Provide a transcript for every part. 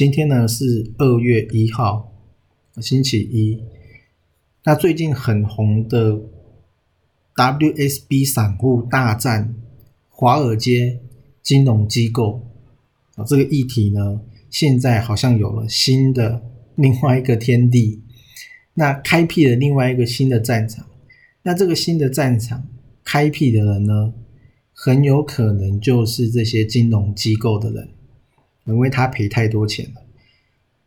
今天呢是二月一号，星期一。那最近很红的 WSB 散户大战华尔街金融机构啊，这个议题呢，现在好像有了新的另外一个天地，那开辟了另外一个新的战场。那这个新的战场开辟的人呢，很有可能就是这些金融机构的人。因为他赔太多钱了。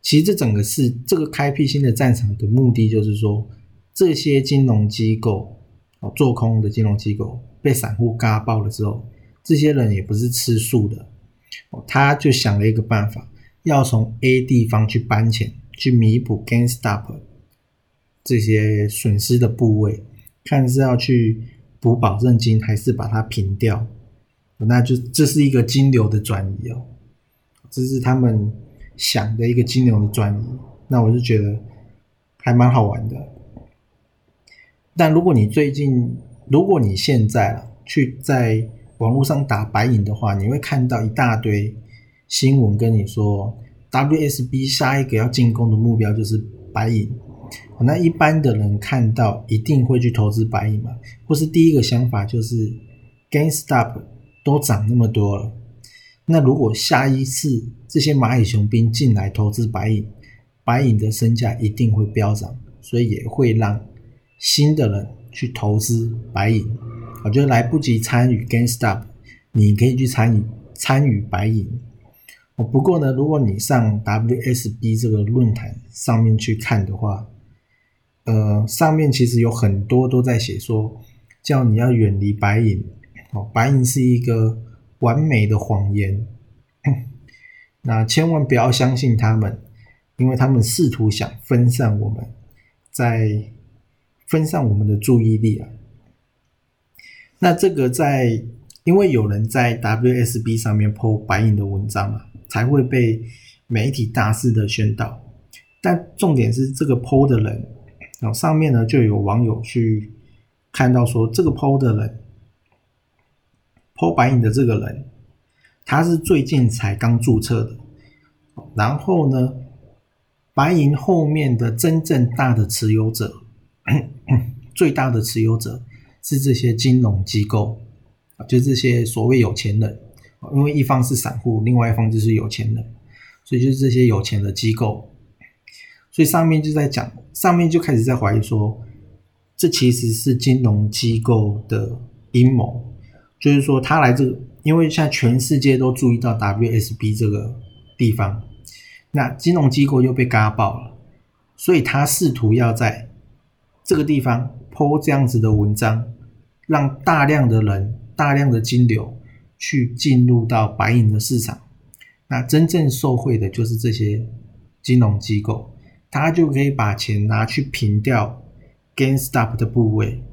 其实这整个是这个开辟新的战场的目的，就是说这些金融机构哦，做空的金融机构被散户嘎爆了之后，这些人也不是吃素的哦，他就想了一个办法，要从 A 地方去搬钱，去弥补 GainStop 这些损失的部位，看是要去补保证金，还是把它平掉。那就这是一个金流的转移哦。这是他们想的一个金融的转移，那我就觉得还蛮好玩的。但如果你最近，如果你现在去在网络上打白银的话，你会看到一大堆新闻跟你说，WSB 下一个要进攻的目标就是白银。那一般的人看到一定会去投资白银嘛？或是第一个想法就是 GainStop 都涨那么多了。那如果下一次这些蚂蚁雄兵进来投资白银，白银的身价一定会飙涨，所以也会让新的人去投资白银。我觉得来不及参与 GameStop，你可以去参与参与白银。哦，不过呢，如果你上 WSB 这个论坛上面去看的话，呃，上面其实有很多都在写说，叫你要远离白银。哦，白银是一个。完美的谎言，那千万不要相信他们，因为他们试图想分散我们，在分散我们的注意力啊。那这个在，因为有人在 WSB 上面 po 白银的文章嘛，才会被媒体大肆的宣导。但重点是这个 po 的人，然后上面呢就有网友去看到说，这个 po 的人。抛白银的这个人，他是最近才刚注册的。然后呢，白银后面的真正大的持有者，最大的持有者是这些金融机构，就这些所谓有钱人。因为一方是散户，另外一方就是有钱人，所以就是这些有钱的机构。所以上面就在讲，上面就开始在怀疑说，这其实是金融机构的阴谋。就是说，他来这个，因为现在全世界都注意到 WSB 这个地方，那金融机构又被嘎爆了，所以他试图要在这个地方抛这样子的文章，让大量的人、大量的金流去进入到白银的市场。那真正受贿的就是这些金融机构，他就可以把钱拿去平掉 GainStop 的部位，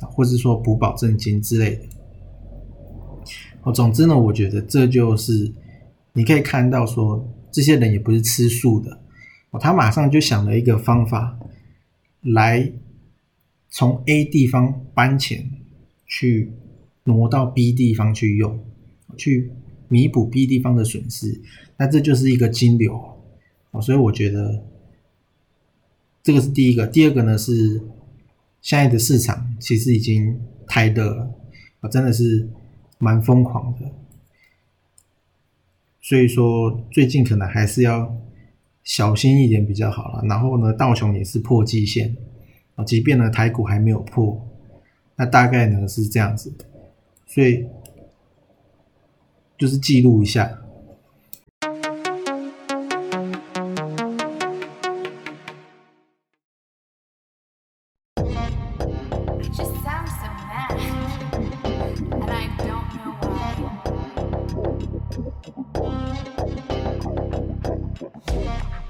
或者说补保证金之类的。哦，总之呢，我觉得这就是你可以看到说，这些人也不是吃素的哦，他马上就想了一个方法，来从 A 地方搬钱去挪到 B 地方去用，去弥补 B 地方的损失，那这就是一个金流哦，所以我觉得这个是第一个，第二个呢是现在的市场其实已经太热了啊，真的是。蛮疯狂的，所以说最近可能还是要小心一点比较好啦。然后呢，道琼也是破季线，啊，即便呢台股还没有破，那大概呢是这样子，所以就是记录一下。Thank you.